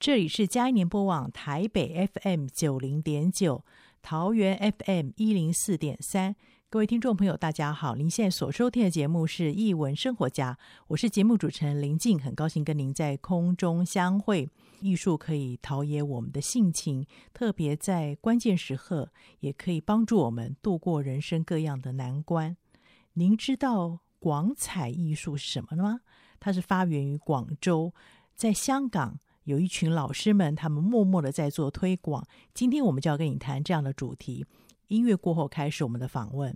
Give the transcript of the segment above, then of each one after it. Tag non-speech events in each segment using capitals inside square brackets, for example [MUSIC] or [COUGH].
这里是佳音联播网台北 FM 九零点九，桃园 FM 一零四点三。各位听众朋友，大家好！您现在所收听的节目是《艺文生活家》，我是节目主持人林静，很高兴跟您在空中相会。艺术可以陶冶我们的性情，特别在关键时刻，也可以帮助我们度过人生各样的难关。您知道广彩艺术是什么吗？它是发源于广州，在香港。有一群老师们，他们默默的在做推广。今天我们就要跟你谈这样的主题。音乐过后，开始我们的访问。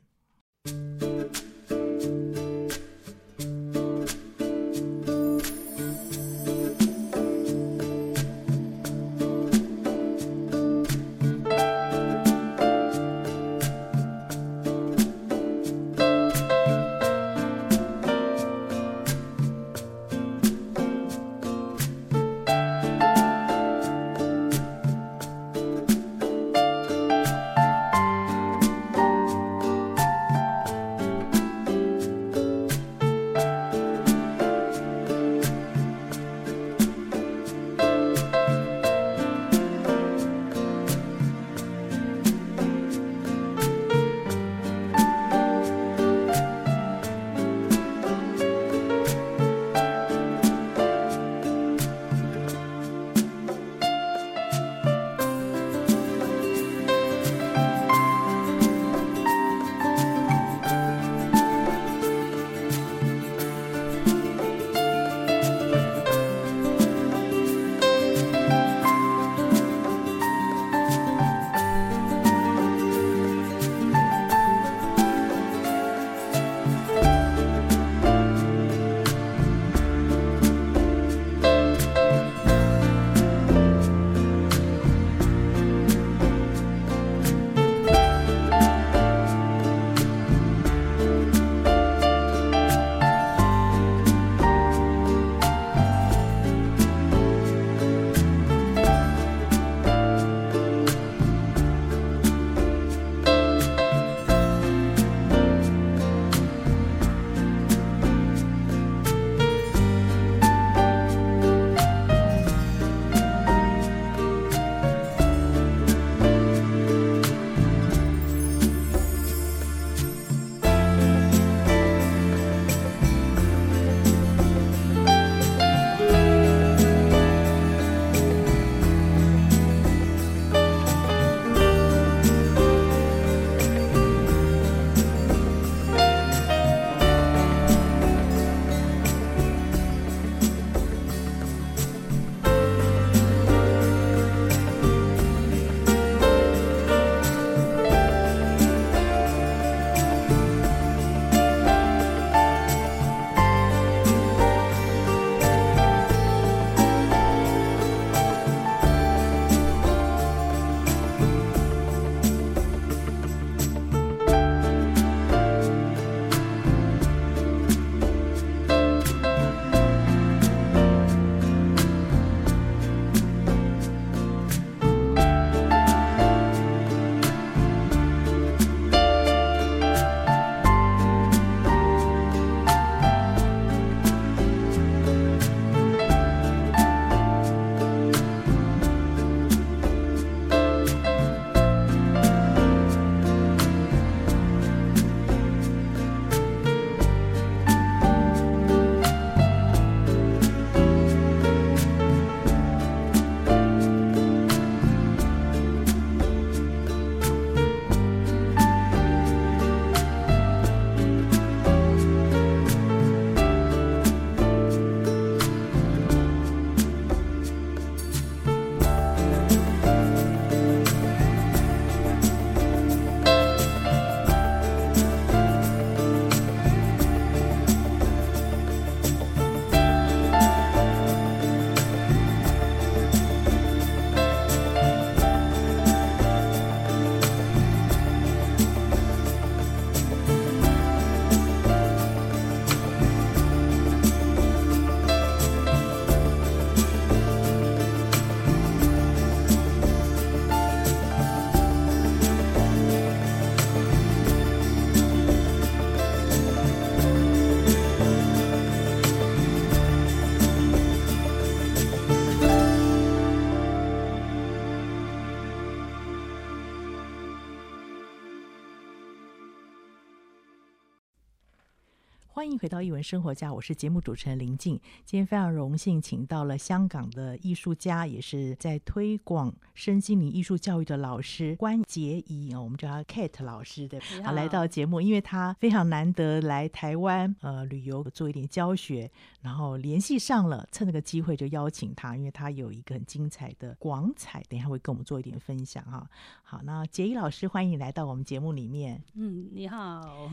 欢迎回到艺文生活家，我是节目主持人林静。今天非常荣幸，请到了香港的艺术家，也是在推广身心灵艺术教育的老师关杰怡哦，我们叫他 Kate 老师对，好来到节目，因为他非常难得来台湾呃旅游做一点教学，然后联系上了，趁这个机会就邀请他，因为他有一个很精彩的广彩，等一下会跟我们做一点分享哈。好，那杰怡老师，欢迎你来到我们节目里面。嗯，你好。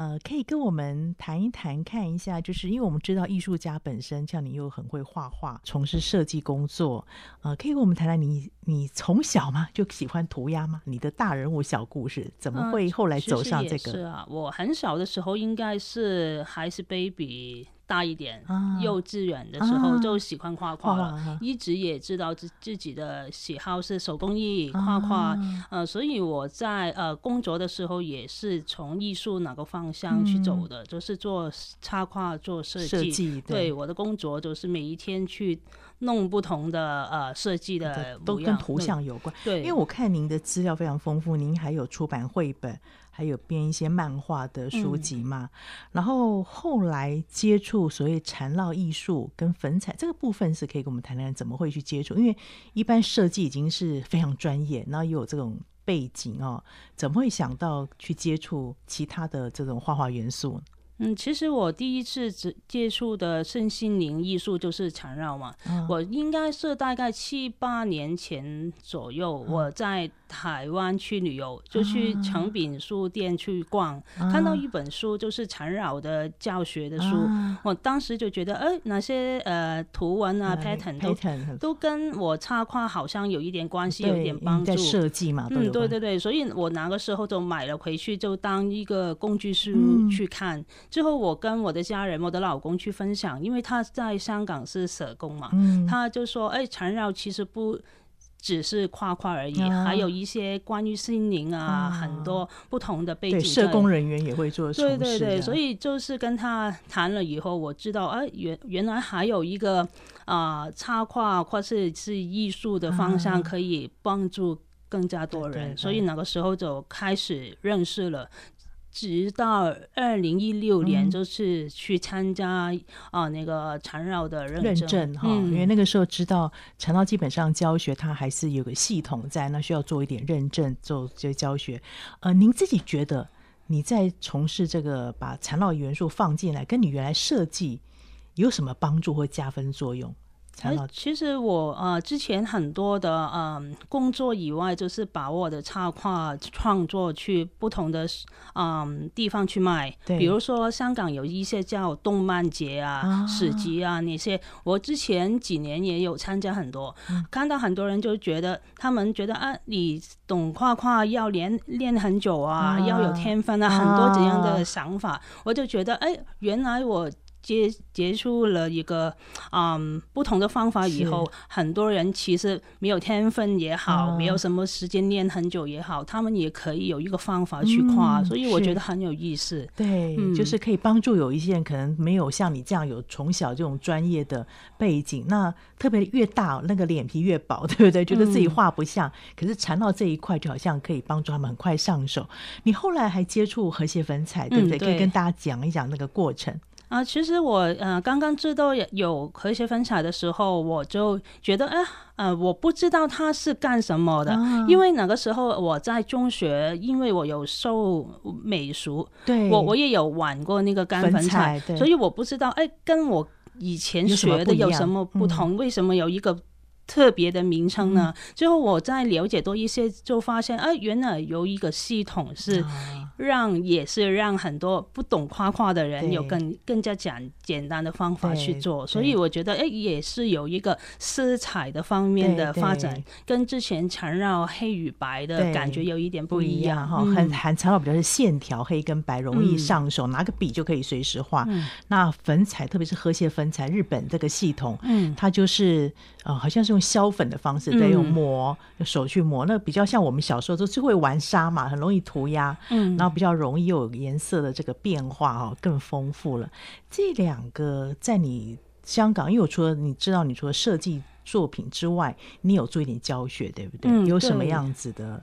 呃，可以跟我们谈一谈，看一下，就是因为我们知道艺术家本身，像你又很会画画，从事设计工作，呃，可以跟我们谈谈你，你从小吗就喜欢涂鸦吗？你的大人物小故事怎么会后来走上这个？呃、是啊，我很小的时候应该是还是 baby。大一点，幼稚园的时候就喜欢画画了，啊、一直也知道自自己的喜好是手工艺画画，啊、呃，所以我在呃工作的时候也是从艺术哪个方向去走的，嗯、就是做插画做设计，对，对我的工作就是每一天去弄不同的呃设计的，都跟图像有关，对，因为我看您的资料非常丰富，您还有出版绘本。还有编一些漫画的书籍嘛，嗯、然后后来接触所谓缠绕艺术跟粉彩这个部分，是可以跟我们谈谈怎么会去接触？因为一般设计已经是非常专业，然后又有这种背景哦，怎么会想到去接触其他的这种画画元素？嗯，其实我第一次接触的身心灵艺术就是缠绕嘛。嗯、我应该是大概七八年前左右，嗯、我在台湾去旅游，就去诚品书店去逛，嗯、看到一本书，就是缠绕的教学的书。嗯、我当时就觉得，哎，那些呃图文啊、嗯、pattern 都 pattern 都跟我插画好像有一点关系，有一点帮助。设计嘛，嗯，对对对，所以我那个时候就买了回去，就当一个工具书去看。嗯之后我跟我的家人，我的老公去分享，因为他在香港是社工嘛，嗯、他就说：“哎，缠绕其实不只是夸夸而已，啊、还有一些关于心灵啊，啊很多不同的背景。”社工人员也会做。对对对，所以就是跟他谈了以后，我知道，哎，原原来还有一个啊、呃，插画或是是艺术的方向可以帮助更加多人，啊、对对对，所以那个时候就开始认识了。直到二零一六年，就是去参加啊那个缠绕的认证哈，因为那个时候知道缠绕基本上教学它还是有个系统在，那需要做一点认证做这些教学。呃，您自己觉得你在从事这个把缠绕元素放进来，跟你原来设计有什么帮助或加分作用？其实我呃之前很多的嗯工作以外，就是把我的插画创作去不同的嗯地方去卖。对，比如说香港有一些叫动漫节啊、史集啊那些，我之前几年也有参加很多。嗯、看到很多人就觉得，他们觉得啊，你懂画画要练练很久啊，啊要有天分啊，啊很多这样的想法。我就觉得，哎，原来我。接接触了一个嗯不同的方法以后，很多人其实没有天分也好，嗯、没有什么时间练很久也好，他们也可以有一个方法去画，嗯、所以我觉得很有意思。对，嗯、就是可以帮助有一些人可能没有像你这样有从小这种专业的背景，那特别越大那个脸皮越薄，对不对？觉得自己画不像，嗯、可是缠到这一块就好像可以帮助他们很快上手。你后来还接触和谐粉彩，对不对，可以跟大家讲一讲那个过程。啊，其实我呃刚刚知道有和谐粉彩的时候，我就觉得，哎，呃，我不知道他是干什么的，啊、因为那个时候我在中学，因为我有受美术，对，我我也有玩过那个干粉彩，所以我不知道，哎，跟我以前学的有什么不同？为什么有一个特别的名称呢？嗯、最后我再了解多一些，就发现，哎，原来有一个系统是。让也是让很多不懂画画的人有更更加简简单的方法去做，所以我觉得哎，也是有一个色彩的方面的发展，跟之前缠绕黑与白的感觉有一点不一样哈。很很缠绕比较是线条黑跟白容易上手，嗯、拿个笔就可以随时画。嗯、那粉彩特别是和谐粉彩，日本这个系统，嗯，它就是呃好像是用削粉的方式，再用磨用手去磨，那比较像我们小时候都是会玩沙嘛，很容易涂鸦，嗯，然后。比较容易有颜色的这个变化哈，更丰富了。这两个在你香港，因为我除了你知道，你除了设计作品之外，你有做一点教学，对不对？嗯、对。有什么样子的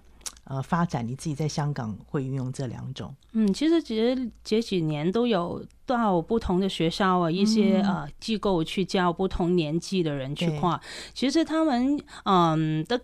呃发展？你自己在香港会运用这两种？嗯，其实其实这几年都有到不同的学校啊，一些、嗯、呃机构去教不同年纪的人去画。其实他们嗯的。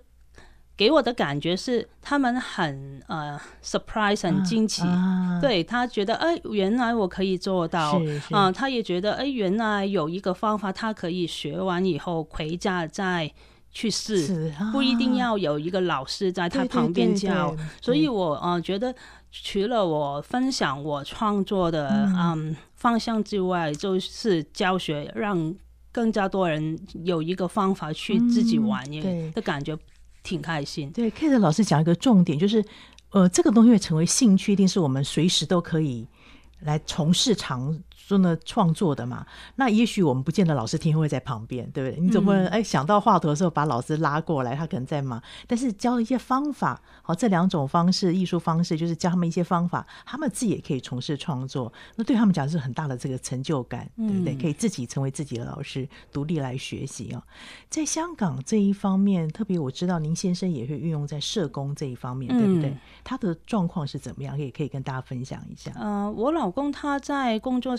给我的感觉是，他们很呃 surprise 很惊奇，啊啊、对他觉得哎，原来我可以做到啊、呃，他也觉得哎，原来有一个方法，他可以学完以后回家再去试，啊、不一定要有一个老师在他旁边教。对对对对，所以我呃觉得，除了我分享我创作的嗯，嗯方向之外，就是教学，让更加多人有一个方法去自己玩也的感觉。挺开心。对，Kate 老师讲一个重点，就是，呃，这个东西会成为兴趣，一定是我们随时都可以来从事尝。说呢，创作的嘛，那也许我们不见得老师天天会在旁边，对不对？你总不能哎想到画图的时候把老师拉过来，他可能在忙。但是教一些方法，好，这两种方式，艺术方式就是教他们一些方法，他们自己也可以从事创作。那对他们讲是很大的这个成就感，对不对？可以自己成为自己的老师，独立来学习哦。在香港这一方面，特别我知道您先生也会运用在社工这一方面，对不对？他的状况是怎么样？也可以跟大家分享一下。呃，我老公他在工作。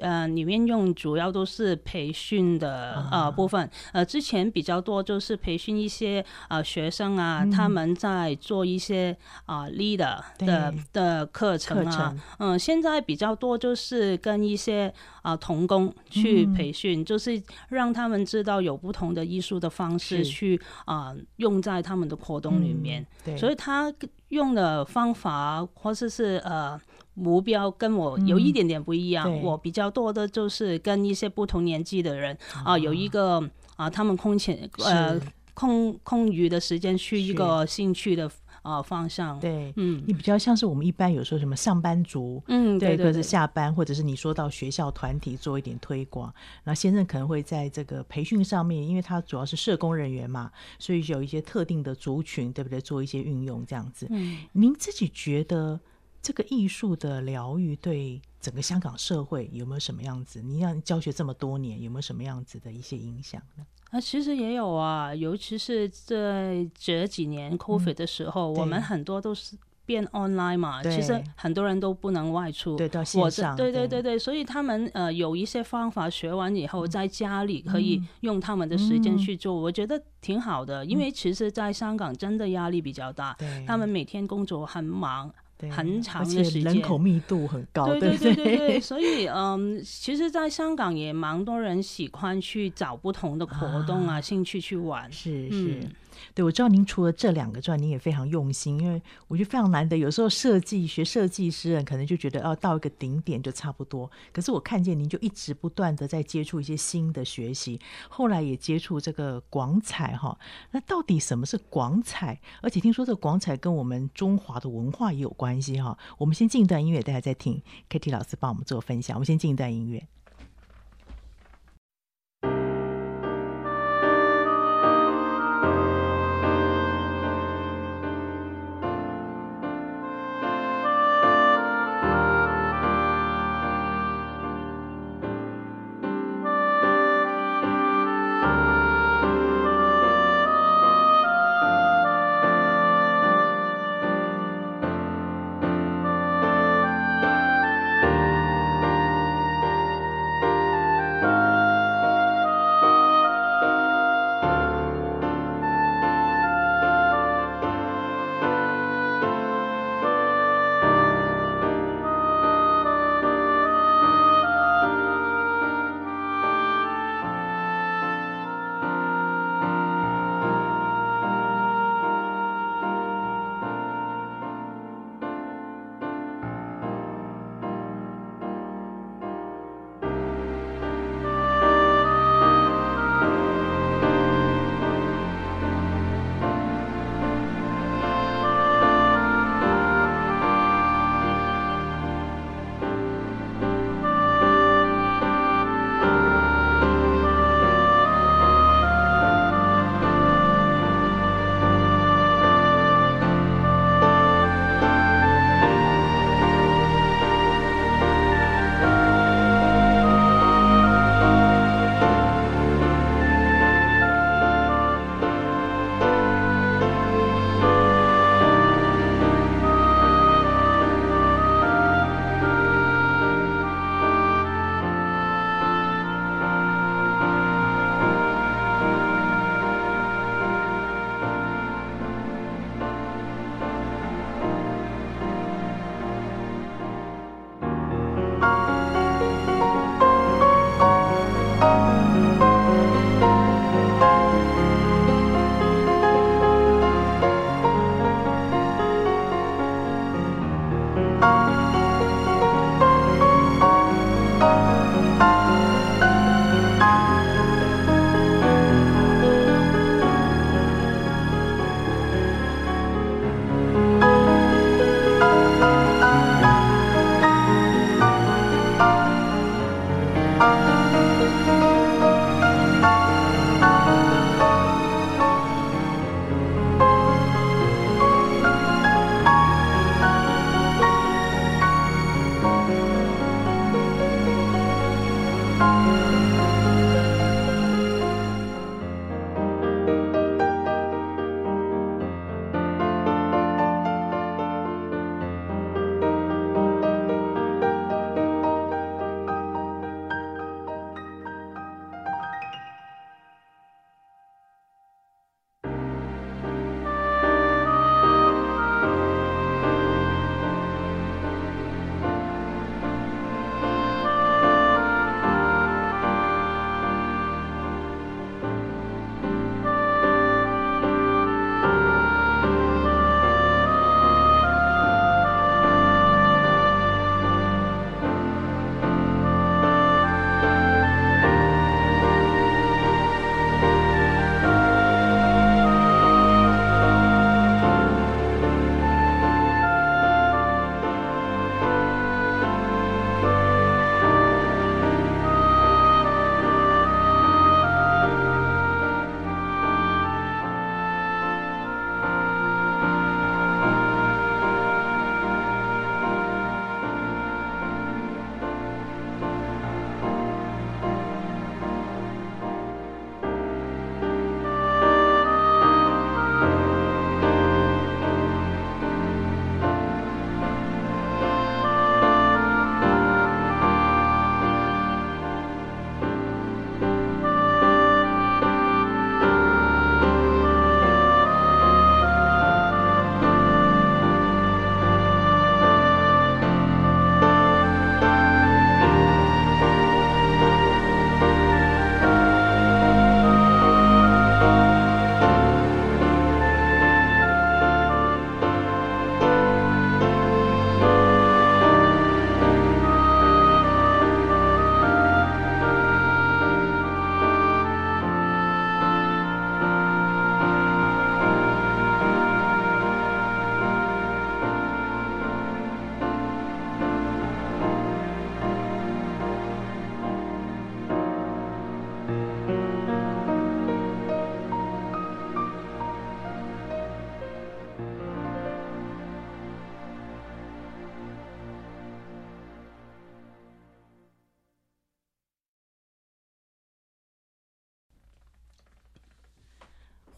呃，里面用主要都是培训的呃部分，呃，之前比较多就是培训一些呃学生啊，嗯、他们在做一些啊、呃、leader 的的课程啊，程。嗯，现在比较多就是跟一些啊、呃、同工去培训，嗯、就是让他们知道有不同的艺术的方式去啊、呃、用在他们的活动里面，嗯、对，所以他用的方法或者是，是呃。目标跟我有一点点不一样，嗯、我比较多的就是跟一些不同年纪的人啊，有一个啊，他们空闲呃空空余的时间去一个兴趣的啊方向。对，嗯，你比较像是我们一般有时候什么上班族，嗯，对，或者是下班，或者是你说到学校团体做一点推广，那先生可能会在这个培训上面，因为他主要是社工人员嘛，所以有一些特定的族群，对不对？做一些运用这样子。嗯，您自己觉得？这个艺术的疗愈对整个香港社会有没有什么样子？你让教学这么多年，有没有什么样子的一些影响呢？啊，其实也有啊，尤其是在这几年 COVID 的时候，嗯、我们很多都是变 online 嘛。其实很多人都不能外出，对，到线上。对对对对，所以他们呃有一些方法学完以后，在家里可以用他们的时间去做，嗯、我觉得挺好的。因为其实，在香港真的压力比较大，他们每天工作很忙。很长的时间，人口密度很高，对对对对？对，[LAUGHS] 所以嗯，其实，在香港也蛮多人喜欢去找不同的活动啊，啊。兴趣去玩，是是。嗯对，我知道您除了这两个之外，您也非常用心，因为我觉得非常难得。有时候设计学设计师人可能就觉得，哦，到一个顶点就差不多。可是我看见您就一直不断的在接触一些新的学习，后来也接触这个广彩哈。那到底什么是广彩？而且听说这个广彩跟我们中华的文化也有关系哈。我们先进一段音乐，大家再听 Katie 老师帮我们做分享。我们先进一段音乐。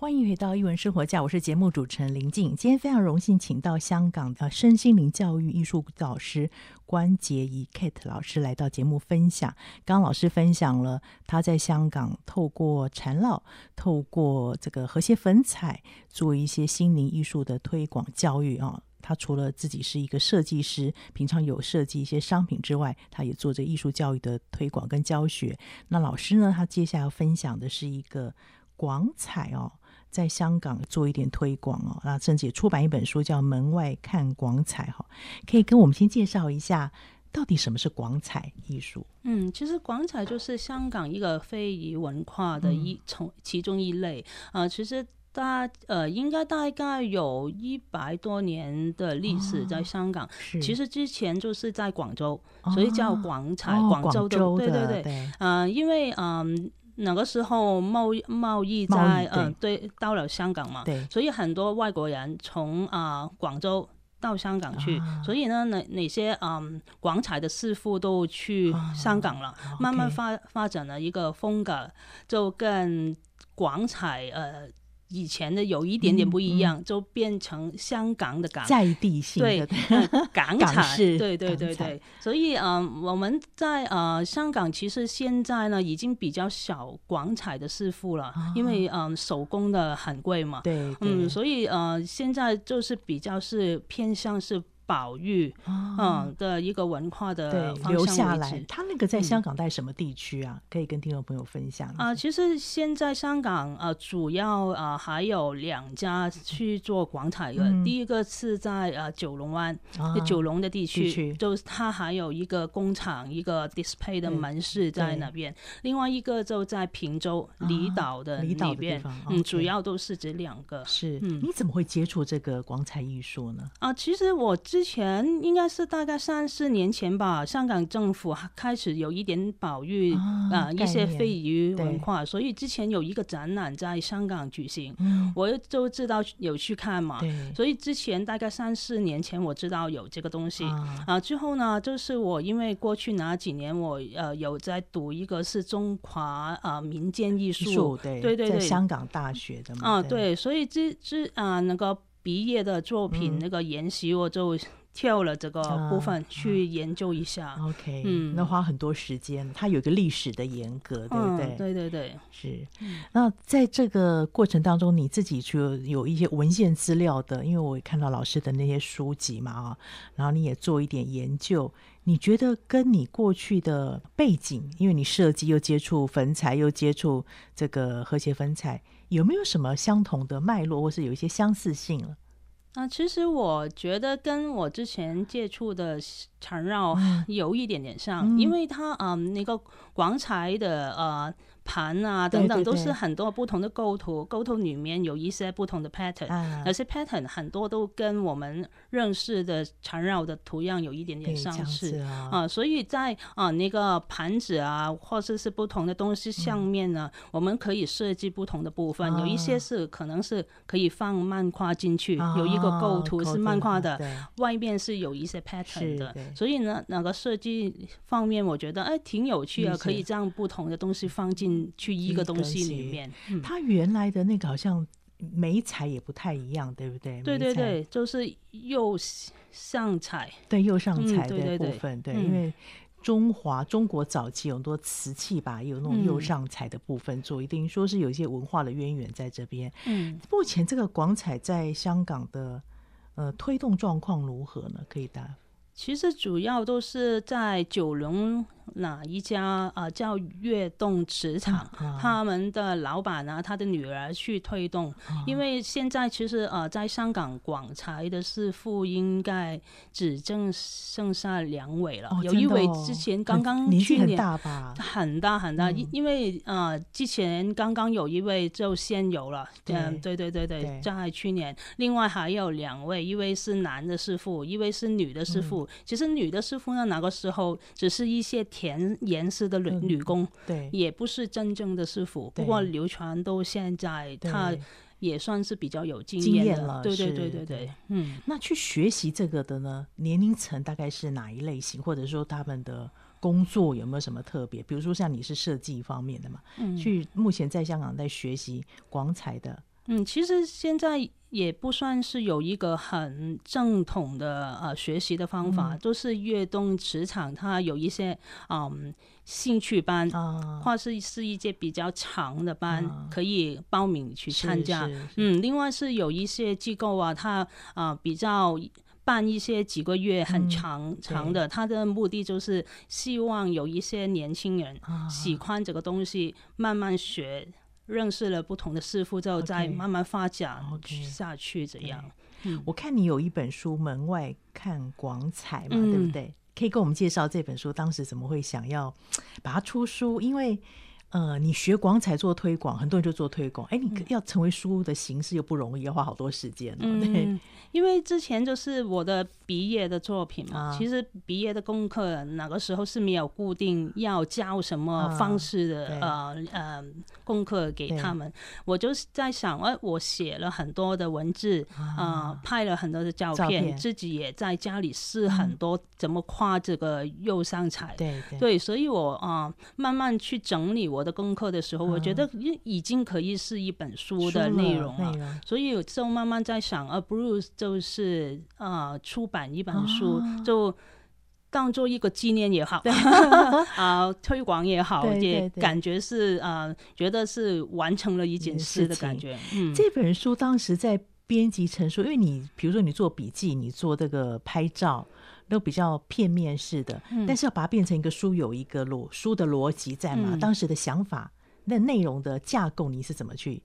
欢迎回到《一文生活家》，我是节目主持人林静。今天非常荣幸，请到香港的身心灵教育艺术导师关洁仪 Kate 老师来到节目分享。刚刚老师分享了他在香港透过缠绕、透过这个和谐粉彩做一些心灵艺术的推广教育啊。他除了自己是一个设计师，平常有设计一些商品之外，他也做着艺术教育的推广跟教学。那老师呢，他接下来要分享的是一个广彩哦。在香港做一点推广哦，那甚至也出版一本书叫《门外看广彩》哈，可以跟我们先介绍一下到底什么是广彩艺术？嗯，其实广彩就是香港一个非遗文化的一从、嗯、其中一类啊、呃。其实大呃应该大概有一百多年的历史在香港。哦、其实之前就是在广州，所以叫广彩。哦、广州的，对对对，嗯、呃，因为嗯。呃那个时候贸易贸易在嗯对。到了香港嘛，对，所以很多外国人从啊广州到香港去，啊、所以呢，哪哪些嗯广彩的师傅都去香港了，啊、慢慢发发展了一个风格，就跟广彩呃。以前的有一点点不一样，嗯。嗯、就变成香港的港。在地性的对。港产，对对对对，所以嗯、呃，我们在呃香港其实现在呢已经比较少广彩的师傅了，啊、因为嗯、呃、手工的很贵嘛，对，对，嗯，所以呃现在就是比较是偏向是。保育，嗯的一个文化的留下来。他那个在香港在什么地区啊？可以跟听众朋友分享啊。其实现在香港呃主要呃还有两家去做广彩的，第一个是在呃九龙湾，九龙的地区，就是它还有一个工厂，一个 display 的门市在那边。另外一个就在平洲离岛的那边，嗯，主要都是这两个。是，你怎么会接触这个广彩艺术呢？啊，其实我。之前应该是大概三四年前吧，香港政府开始有一点保育啊、呃、一些非遗文化，所以之前有一个展览在香港举行，嗯、我就知道有去看嘛。所以之前大概三四年前我知道有这个东西啊、呃。之后呢，就是我因为过去哪几年我呃有在读一个是中华啊、呃、民间艺术，对对对，在香港大学的嘛。啊，对，所以这这啊那个。毕业的作品那个研习，我就跳了这个部分去研究一下。OK，嗯，那花很多时间，它有一个历史的严格，对不对？对对对，是。那在这个过程当中，你自己就有一些文献资料的，因为我看到老师的那些书籍嘛啊，然后你也做一点研究，你觉得跟你过去的背景，因为你设计又接触粉彩，又接触这个和谐粉彩。有没有什么相同的脉络，或是有一些相似性了？啊，其实我觉得跟我之前接触的缠绕有一点点像，嗯、因为它嗯那个广彩的呃。盘啊，等等都是很多不同的构图，构图里面有一些不同的 pattern，有些 pattern 很多都跟我们认识的缠绕的图样有一点点相似。啊，所以在啊那个盘子啊，或者是不同的东西上面呢，我们可以设计不同的部分，有一些是可能是可以放漫画进去，有一个构图是漫画的，外面是有一些 pattern 的，所以呢，那个设计方面我觉得哎挺有趣啊，可以这样不同的东西放进。去一个东西里面，它原来的那个好像媒材也不太一样，对不对？对对对，就是釉上彩，对釉上彩的部分，对，因为中华中国早期有很多瓷器吧，有那种釉上彩的部分做，一定说是有一些文化的渊源在这边。嗯，目前这个广彩在香港的呃推动状况如何呢？可以答。其实主要都是在九龙。哪一家啊、呃、叫跃动瓷厂，啊、他们的老板啊，他的女儿去推动，啊、因为现在其实呃，在香港广财的师傅应该只剩剩下两位了，哦、有一位之前刚刚去年很大吧，很大很大，因、嗯、因为呃之前刚刚有一位就先有了，嗯对，对对对对，在去年，另外还有两位，一位是男的师傅，一位是女的师傅，嗯、其实女的师傅呢，那个时候只是一些。填颜色的女女工，对，也不是真正的师傅。不过流传到现在，他也算是比较有经验了。对对对对对，嗯。那去学习这个的呢，年龄层大概是哪一类型？或者说他们的工作有没有什么特别？比如说像你是设计方面的嘛，去目前在香港在学习广彩的嗯，其实现在也不算是有一个很正统的呃学习的方法，都、嗯、是跃动职场，它有一些嗯兴趣班，啊、或是是一些比较长的班，啊、可以报名去参加。嗯，另外是有一些机构啊，它啊、呃、比较办一些几个月很长、嗯、长的，它的目的就是希望有一些年轻人喜欢这个东西，啊、慢慢学。认识了不同的师傅之后，再慢慢发展下去，这样。我看你有一本书《门外看广彩》嘛，嗯、对不对？可以跟我们介绍这本书，当时怎么会想要把它出书？因为。呃，你学广彩做推广，很多人就做推广。哎，你要成为书的形式又不容易，要花好多时间。对，嗯，因为之前就是我的毕业的作品嘛，啊、其实毕业的功课哪个时候是没有固定要教什么方式的，啊、呃呃功课给他们。我就是在想，哎，我写了很多的文字，啊、呃，拍了很多的照片，照片自己也在家里试很多怎么画这个釉上彩。对对，对，所以我啊、呃，慢慢去整理我的功课的时候，我觉得已经可以是一本书的内容了，了所以有时候慢慢在想，而不如就是呃出版一本书，啊、就当做一个纪念也好，[LAUGHS] 啊推广也好，对对对，也感觉是啊觉得是完成了一件事的感觉。嗯，这本书当时在编辑成书，因为你比如说你做笔记，你做这个拍照。都比较片面式的，嗯、但是要把它变成一个书，有一个逻书的逻辑在嘛？嗯、当时的想法，那内容的架构你是怎么去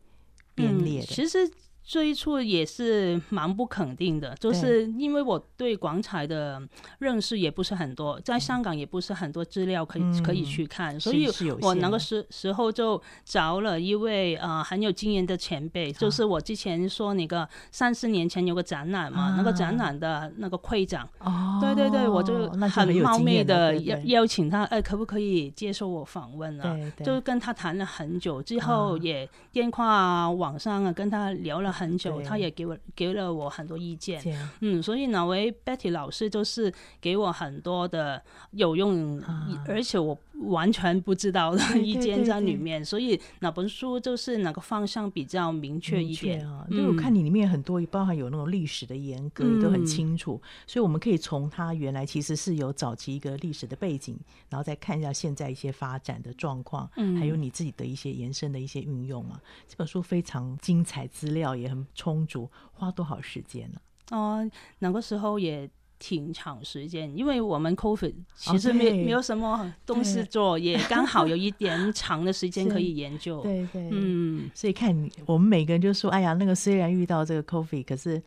编列的？嗯、其实。最初也是蛮不肯定的，就是因为我对广彩的认识也不是很多，在香港也不是很多资料可以、嗯、可以去看，所以我那个时时候就找了一位呃很有经验的前辈，就是我之前说那个三四年前有个展览嘛，啊、那个展览的那个会长，哦、对对对，我就很冒昧的邀邀请他，哎，可不可以接受我访问啊？对对。就跟他谈了很久，之后也电话、网上啊跟他聊了。很久，他也给我给了我很多意见，嗯，所以哪位 Betty 老师就是给我很多的有用，而且我完全不知道的一间在里面，所以哪本书就是哪个方向比较明确一点。啊。因为我看你里面很多，包含有那种历史的严格，都很清楚，所以我们可以从它原来其实是有早期一个历史的背景，然后再看一下现在一些发展的状况，嗯。还有你自己的一些延伸的一些运用嘛。这本书非常精彩，资料也很充足，花多少时间呢？哦，那个时候也挺长时间，因为我们 COVID 其实没、哦、没有什么东西做，也刚好有一点长的时间可以研究。对对，嗯，所以看我们每个人就说：“哎呀，那个虽然遇到这个 COVID，可是。”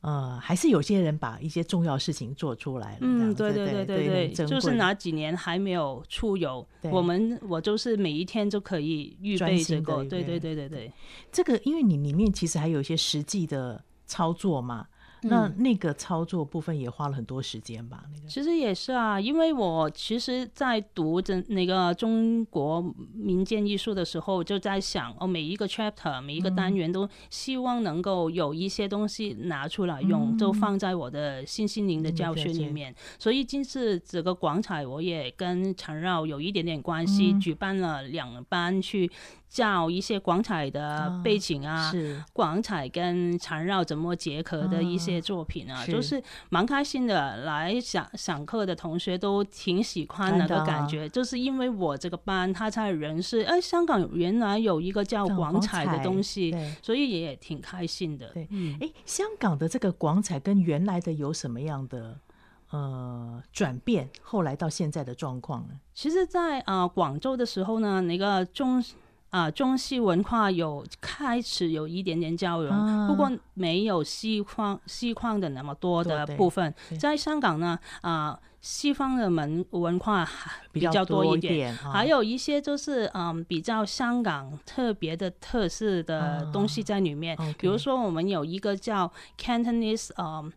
呃，还是有些人把一些重要事情做出来了。嗯，对对对对对，就是哪几年还没有出游，我们我就是每一天都可以预备这个。对对对对对，这个因为你里面其实还有一些实际的操作嘛。那那个操作部分也花了很多时间吧？那个其实也是啊，因为我其实，在读这那个中国民间艺术的时候，就在想，哦，每一个 chapter，每一个单元都希望能够有一些东西拿出来用，嗯、就放在我的新心灵的教学里面。嗯、所以，今次这个广彩，我也跟缠绕有一点点关系，嗯、举办了两班去。教一些广彩的背景啊，是广彩、哦、跟缠绕怎么结合的一些作品啊，哦、就是蛮开心的。来上上课的同学都挺喜欢那个感觉，就是因为我这个班他才认识，哎，香港原来有一个叫广彩的东西，所以也挺开心的。对，嗯，哎，香港的这个广彩跟原来的有什么样的呃转变？后来到现在的状况呢？其实在，在呃广州的时候呢，那个中。啊，中西文化有开始有一点点交融，啊、不过没有西方西方的那么多的部分。在香港呢，啊，西方的文文化比较多一点，一点啊、还有一些就是嗯比较香港特别的特色的东西在里面。啊 okay、比如说，我们有一个叫 Cantonese 嗯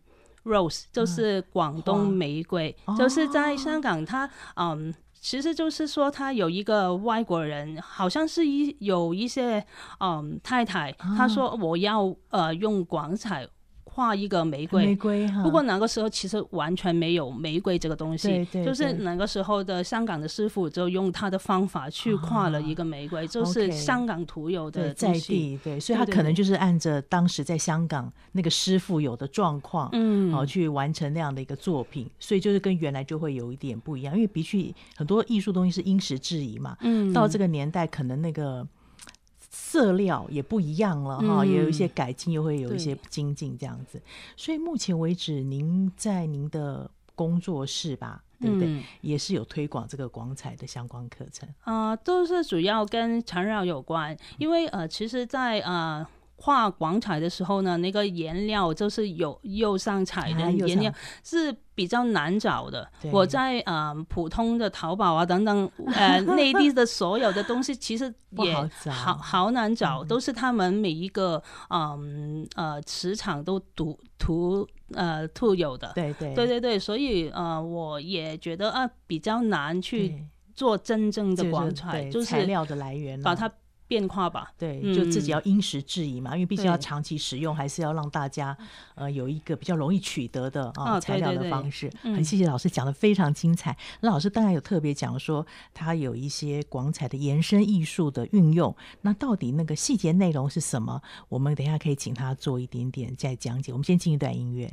Rose，就是广东玫瑰，啊、就是在香港它嗯。其实就是说，他有一个外国人，好像是一有一些嗯太太，他说我要呃用广彩画一个玫瑰。玫瑰哈。不过那个时候其实完全没有玫瑰这个东西，对对对，就是那个时候的香港的师傅就用他的方法去画了一个玫瑰，啊、就是香港独有的在地，对，所以他可能就是按着当时在香港那个师傅有的状况，嗯，好去完成那样的一个作品，所以就是跟原来就会有一点不一样，因为比起很多艺术东西是因时制宜嘛，嗯，到这个年代可能那个。色料也不一样了哈，嗯、也有一些改进，又会有一些精进这样子。所以目前为止，您在您的工作室吧，对不对？嗯、也是有推广这个广彩的相关课程啊、呃，都是主要跟缠绕有关。因为呃，其实在，在呃。画广彩的时候呢，那个颜料就是有釉上彩的颜料是比较难找的。我在呃普通的淘宝啊等等呃 [LAUGHS] 内地的所有的东西，其实也好好难找，都是他们每一个嗯呃磁场都独独呃特有的。对对对对对，所以呃我也觉得啊比较难去做真正的广彩，就是材料的来源把它。变化吧，对，就自己要因时制宜嘛，嗯、因为毕竟要长期使用，还是要让大家呃有一个比较容易取得的啊、哦、材料的方式。很谢谢老师讲的非常精彩。那、嗯、老师当然有特别讲说，他有一些广彩的延伸艺术的运用。那到底那个细节内容是什么？我们等一下可以请他做一点点再讲解。我们先进一段音乐。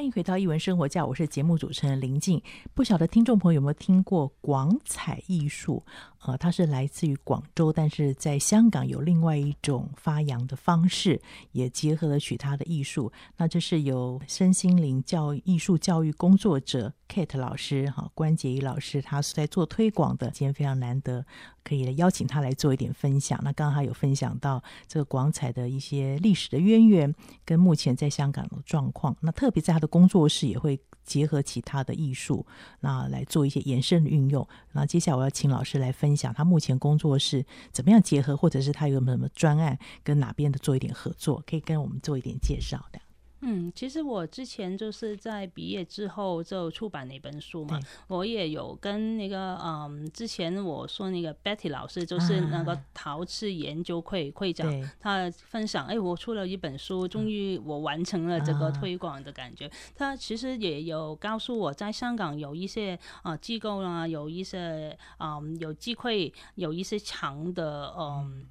欢迎回到一文生活家，我是节目主持人林静。不晓得听众朋友有没有听过广彩艺术？呃，它是来自于广州，但是在香港有另外一种发扬的方式，也结合了其他的艺术。那这是由身心灵教艺术教育工作者 Kate 老师哈关洁仪老师，他是在做推广的，今天非常难得可以来邀请他来做一点分享。那刚刚他有分享到这个广彩的一些历史的渊源，跟目前在香港的状况。那特别在他的工作室也会结合其他的艺术，那来做一些延伸的运用。那接下来我要请老师来分享他目前工作是怎么样结合，或者是他有没有什么专案跟哪边的做一点合作，可以跟我们做一点介绍的。嗯，其实我之前就是在毕业之后就出版那本书嘛，我也有跟那个嗯，之前我说那个 Betty 老师，就是那个陶瓷研究会会长，啊、他分享，哎，我出了一本书，终于我完成了这个推广的感觉。啊、他其实也有告诉我在香港有一些啊机构啦，有一些嗯有机会有一些长的嗯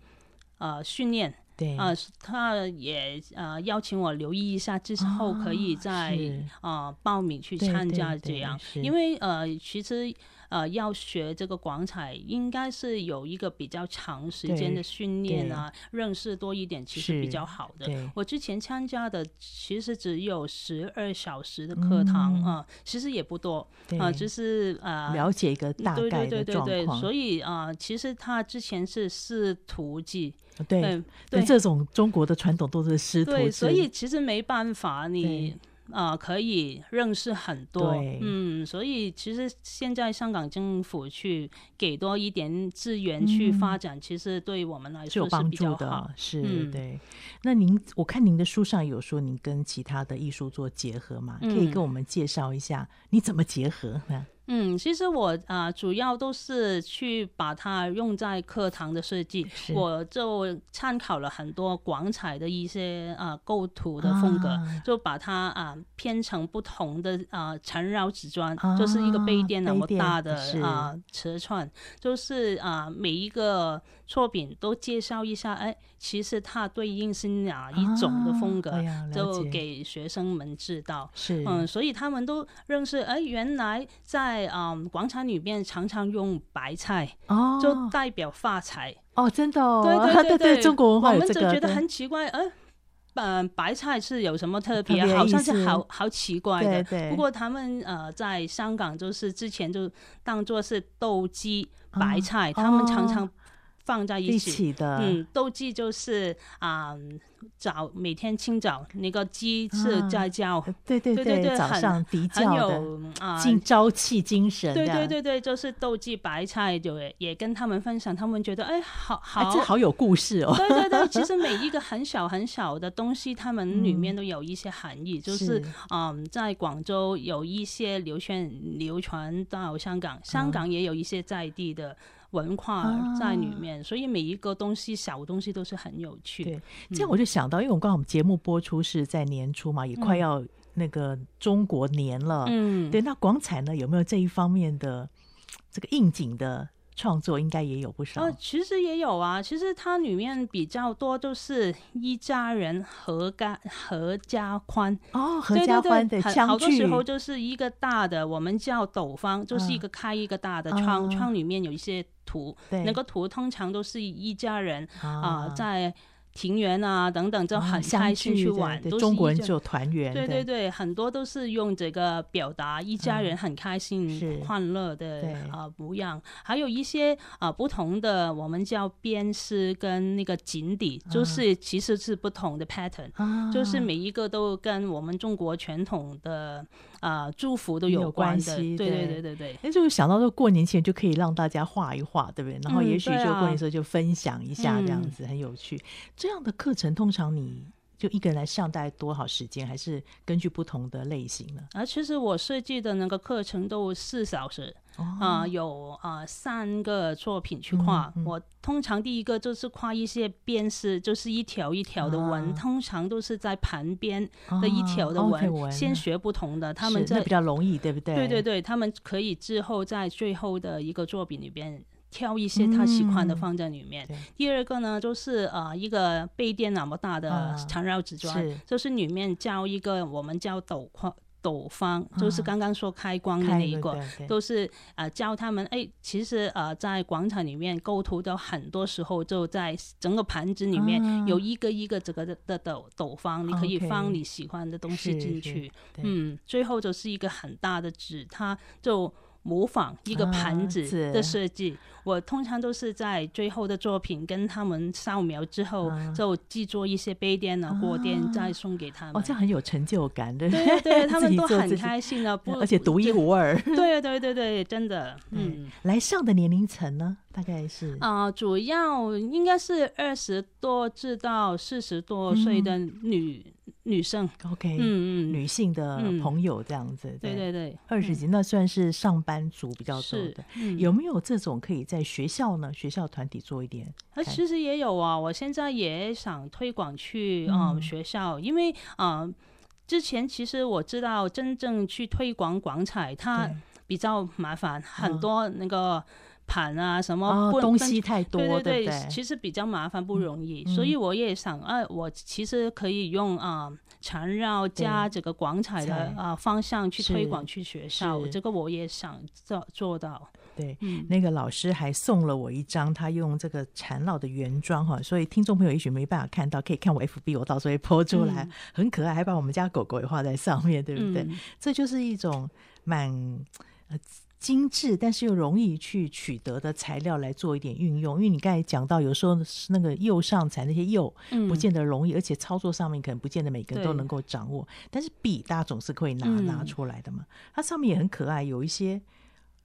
呃训练。对。啊，他也呃邀请我留意一下，之后可以再啊、呃、报名去参加这样，因为呃其实。呃，要学这个广彩，应该是有一个比较长时间的训练啊，认识多一点，其实比较好的。我之前参加的其实只有十二小时的课堂啊、嗯呃，其实也不多啊、呃，就是呃了解一个大概的状况。对对对对对，所以啊、呃，其实他之前是师徒制，对对，对这种中国的传统都是师徒所以其实没办法你。啊、呃，可以认识很多，嗯，所以其实现在香港政府去给多一点资源去发展，嗯、其实对我们来说是有帮助的，是、嗯、对。那您，我看您的书上有说您跟其他的艺术做结合嘛？可以跟我们介绍一下你怎么结合呢？嗯，其实我啊、呃，主要都是去把它用在课堂的设计，我就参考了很多广彩的一些啊构图的风格，啊、就把它啊编成不同的啊缠绕纸砖，啊、就是一个杯垫那么大的啊尺寸，就是啊每一个作品都介绍一下，哎，其实它对应是哪一种的风格，啊哎、就给学生们知道，是。嗯，所以他们都认识，哎，原来在在嗯广场里面常常用白菜哦，就代表发财哦，真的哦，对 [LAUGHS] 对对对，中国文化这个，我们就觉得很奇怪，呃，嗯，白菜是有什么特别？好像是好好奇怪的。对对。不过他们呃在香港就是之前就当做是斗鸡白菜，哦，他们常常放在一起，一起的。嗯，斗鸡就是啊。嗯早每天清早那个鸡是在叫，啊、对对对，对早上啼叫的，很有啊，朝气精神。对对对对，就是斗鸡白菜，就也跟他们分享，他们觉得哎，好好，哎、这好有故事哦。对对对，其实每一个很小很小的东西，他们里面都有一些含义，嗯、[LAUGHS] 就是嗯，在广州有一些流传流传到香港，香港也有一些在地的。文化在里面，啊，所以每一个东西，小东西都是很有趣。对，这样我就想到，嗯、因为我刚好我们节目播出是在年初嘛，也快要那个中国年了。嗯，对，那广彩呢，有没有这一方面的这个应景的？创作应该也有不少，呃，其实也有啊。其实它里面比较多都是一家人合家合家欢哦，合家欢的相聚。好多时候就是一个大的，我们叫斗方，就是一个开一个大的窗，嗯、窗里面有一些图，嗯、那个图通常都是一家人啊、呃、在。庭园啊，等等，就很开心去玩。对，中国人就团圆。对对对，很多都是用这个表达一家人很开心、欢乐的啊模样。还有一些啊不同的，我们叫边丝跟那个锦底，就是其实是不同的 pattern，就是每一个都跟我们中国传统的。啊、呃，祝福都有关系，对对对对对。那就想到说，过年前就可以让大家画一画，对不对？然后也许就过年时候就分享一下，这样子、嗯、很有趣。这样的课程通常你就一个人来上，大概多少时间？还是根据不同的类型呢？啊，其实我设计的那个课程都四小时。啊、呃，有啊、呃、三个作品去画。嗯嗯、我通常第一个就是画一些边丝，就是一条一条的纹，啊、通常都是在盘边的一条的纹。啊、先学不同的，他们这比较容易，对不对？对对对，他们可以之后在最后的一个作品里边挑一些他喜欢的放在里面。嗯、第二个呢，就是呃一个杯垫那么大的缠绕纸砖，啊、是。就是里面叫一个我们叫斗框。斗方，就是刚刚说开光的那一个，对对。对。都是呃教他们哎，其实呃在广场里面构图的很多时候就在整个盘子里面有一个一个这个的的斗斗方，你可以放你喜欢的东西进去，嗯，最后就是一个很大的纸，它就。模仿一个盘子的设计，啊、我通常都是在最后的作品跟他们扫描之后，啊、就制作一些杯垫啊、果垫，再送给他们。哦，这样很有成就感的。对对，他们都很开心的，[LAUGHS] 不而且独一无二。[LAUGHS] 对对对对，真的。[LAUGHS] 嗯，来上的年龄层呢，大概是啊、呃，主要应该是二十多至到四十多岁的女。嗯女生，OK，嗯嗯，女性的朋友这样子，嗯、对。对对，二十几那算是上班族比较多的，嗯、有没有这种可以在学校呢？学校团体做一点？啊，其实也有啊，我现在也想推广去啊、嗯、学校，因为啊，之前其实我知道真正去推广广彩，它比较麻烦，很多那个。盘啊，什么、哦、东西太多，对对对，其实比较麻烦，不容易，嗯、所以我也想，哎、啊，我其实可以用啊缠绕加这个广彩的啊方向去推广去学校，这个我也想做做到。对，嗯、那个老师还送了我一张他用这个缠绕的原装哈，所以听众朋友也许没办法看到，可以看我 FB，我到时候会 po 出来，嗯、很可爱，还把我们家狗狗也画在上面，对不对？嗯、这就是一种蛮呃。精致，但是又容易去取得的材料来做一点运用，因为你刚才讲到，有时候那个釉上彩那些釉不见得容易，嗯、而且操作上面可能不见得每个人都能够掌握。但是笔大家总是可以拿拿出来的嘛，嗯、它上面也很可爱，有一些。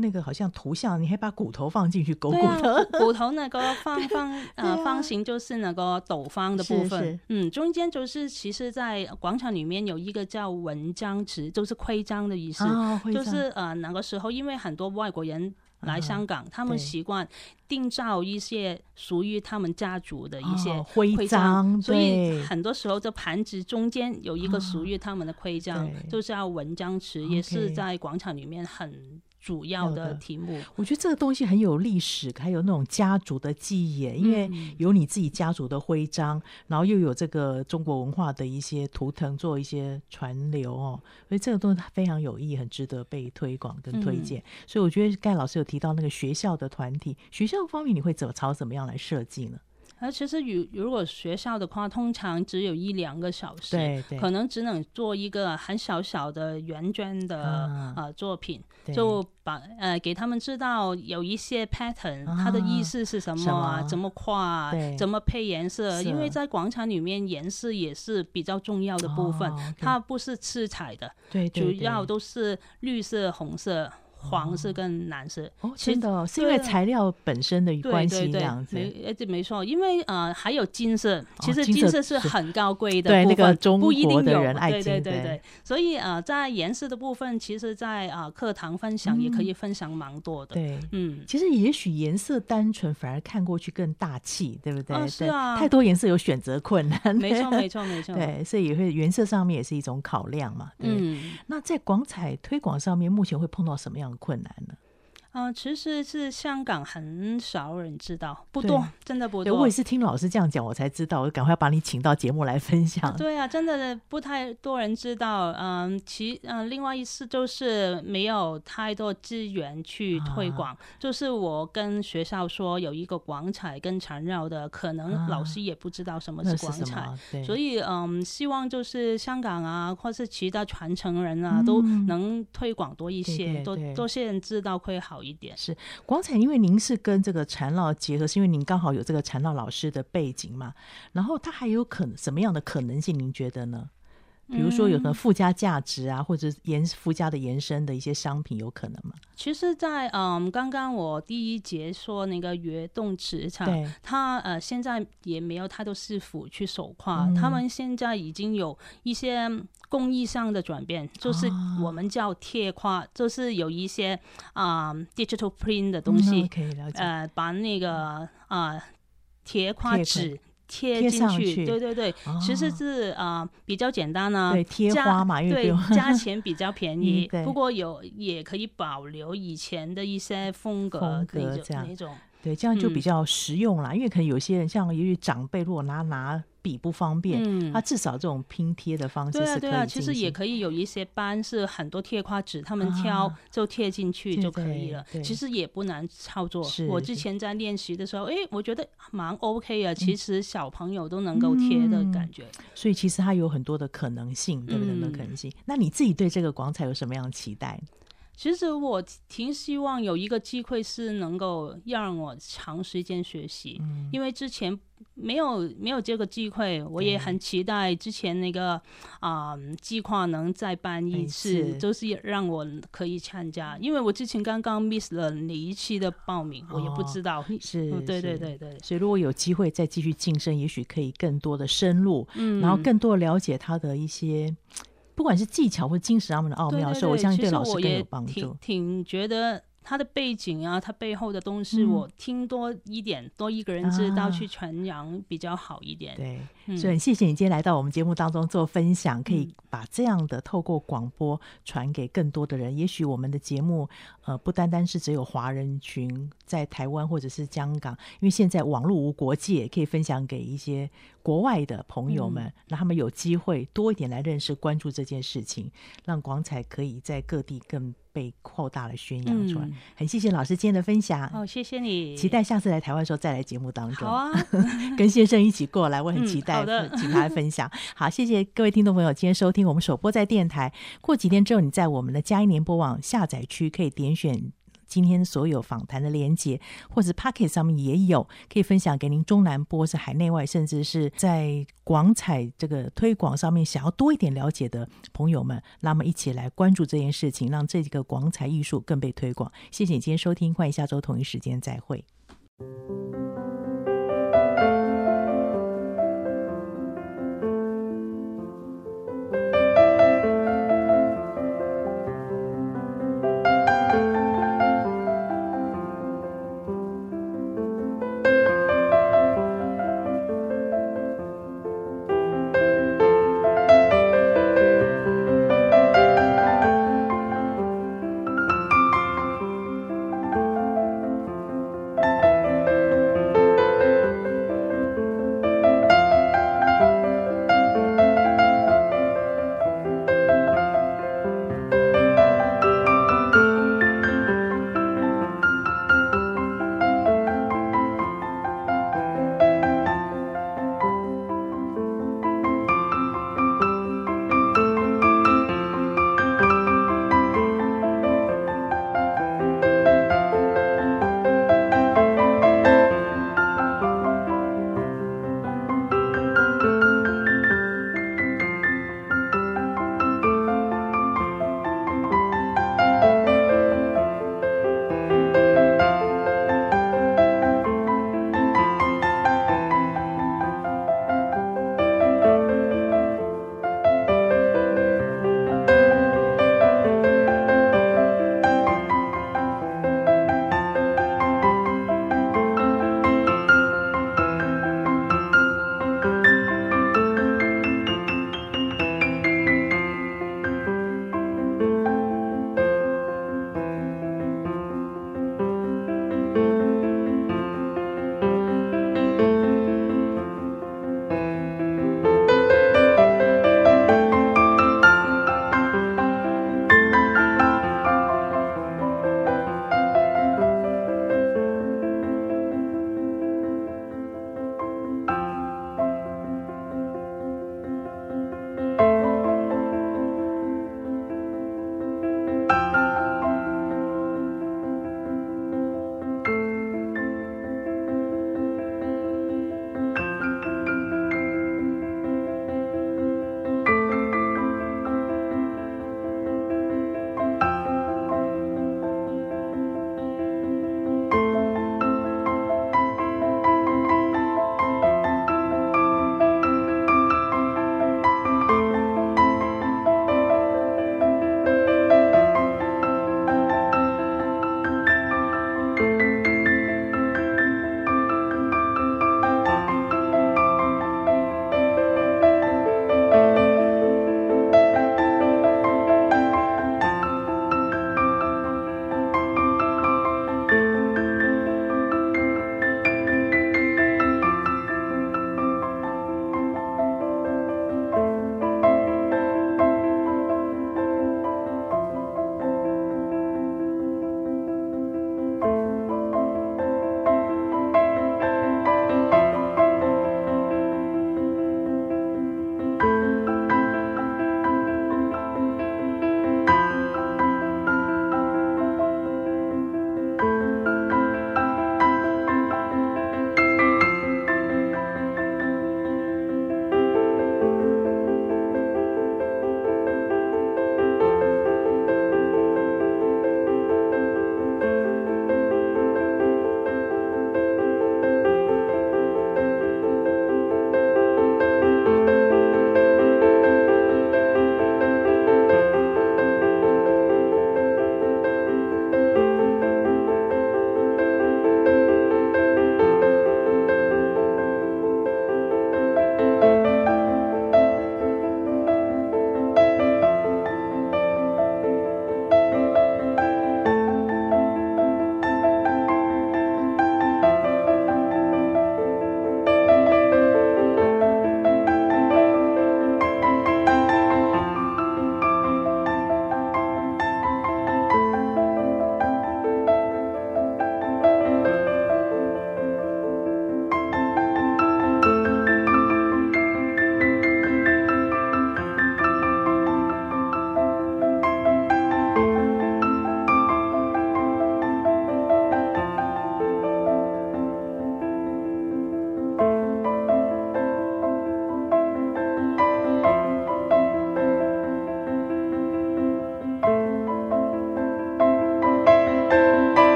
那个好像图像，你还把骨头放进去，狗骨头，啊、骨头那个方方呃方形就是那个斗方的部分，是是嗯，中间就是其实，在广场里面有一个叫文章池，就是徽章的意思，哦、就是呃那个时候，因为很多外国人来香港，啊、他们习惯定造一些属于他们家族的一些徽章，哦、徽章所以很多时候这盘子中间有一个属于他们的徽章，哦、就叫文章池，也是在广场里面很。主要的题目，我觉得这个东西很有历史，还有那种家族的记忆，因为有你自己家族的徽章，嗯、然后又有这个中国文化的一些图腾做一些传流哦，所以这个东西非常有意义，很值得被推广跟推荐。嗯、所以我觉得盖老师有提到那个学校的团体，学校方面你会怎么朝怎么样来设计呢？而其实，如如果学校的话，通常只有一两个小时，对对，可能只能做一个很小小的圆圈的、啊、呃作品，就把呃给他们知道有一些 pattern，、啊、它的意思是什么啊，怎么画，对怎么配颜色，因为在广场里面颜色也是比较重要的部分，哦 okay、它不是七彩的，主要都是绿色、红色。黄色跟蓝色，哦，真的，是因为材料本身的关系这样子，没，这没错，因为呃还有金色，其实金色是很高贵的，对那个中国的人爱金，对对。对，所以呃在颜色的部分，其实在啊课堂分享也可以分享蛮多的，对，嗯，其实也许颜色单纯反而看过去更大气，对不对？是啊，太多颜色有选择困难，没错没错没错，对，所以也会颜色上面也是一种考量嘛，嗯，那在广彩推广上面，目前会碰到什么样的困难呢？啊、呃，其实是香港很少人知道，不多，真的不多。我也是听老师这样讲，我才知道，我赶快要把你请到节目来分享。对啊，真的不太多人知道。嗯、呃，其嗯、呃，另外一次就是没有太多资源去推广。啊、就是我跟学校说有一个广彩跟缠绕的，可能老师也不知道什么是广彩。啊、所以嗯、呃，希望就是香港啊，或是其他传承人啊，嗯、都能推广多一些，多多些人知道会好。一点是广彩，因为您是跟这个缠绕结合，是因为您刚好有这个缠绕老师的背景嘛？然后他还有可能什么样的可能性？您觉得呢？比如说有什么附加价值啊，嗯、或者延附加的延伸的一些商品，有可能吗？其实在，在嗯，刚刚我第一节说那个跃动磁场，对。它呃现在也没有太多师傅去手画，嗯、他们现在已经有一些工艺上的转变，就是我们叫贴画，哦、就是有一些啊、呃、digital print 的东西，嗯、呃，把那个啊贴画纸。贴进去，去对对对，哦、其实是啊、呃、比较简单呢、啊，对贴花嘛，对价 [LAUGHS] 钱比较便宜，嗯、不过有也可以保留以前的一些风格，风格这样那种。对，这样就比较实用啦。嗯、因为可能有些人像由于长辈，如果拿拿笔不方便，嗯，他至少这种拼贴的方式是可以。对啊，对啊，其实也可以有一些班是很多贴画纸，他们挑就贴进去就可以了。其实也不难操作。我之前在练习的时候，哎，我觉得蛮 OK 啊。其实小朋友都能够贴的感觉，嗯、所以其实它有很多的可能性，对不对？的可能性。那你自己对这个广彩有什么样的期待？其实我挺希望有一个机会是能够让我长时间学习，嗯、因为之前没有没有这个机会，我也很期待之前那个啊计划能再办一次，就是让我可以参加。因为我之前刚刚 miss 了哪一期的报名，哦、我也不知道。是，对对对对。所以如果有机会再继续晋升，也许可以更多的深入，嗯，然后更多了解他的一些。不管是技巧或精神上面的奥妙的时候，我相信对老师更有帮助。挺，挺觉得。他的背景啊，他背后的东西，我听多一点，嗯、多一个人知道去传扬比较好一点。啊、对，嗯、所以很谢谢你今天来到我们节目当中做分享，可以把这样的透过广播传给更多的人。嗯、也许我们的节目，呃，不单单是只有华人群在台湾或者是香港，因为现在网络无国界，可以分享给一些国外的朋友们，让、嗯、他们有机会多一点来认识、关注这件事情，让广彩可以在各地更。被扩大了宣扬出来，嗯、很谢谢老师今天的分享。哦，谢谢你。期待下次来台湾的时候再来节目当中。好啊，[LAUGHS] 跟先生一起过来，我很期待请他分享。好，谢谢各位听众朋友，今天收听我们首播在电台。过几天之后，你在我们的嘉音联播网下载区可以点选。今天所有访谈的连接，或者 Pocket 上面也有，可以分享给您中南波、是海内外，甚至是在广彩这个推广上面想要多一点了解的朋友们，那么一起来关注这件事情，让这个广彩艺术更被推广。谢谢你今天收听，欢迎下周同一时间再会。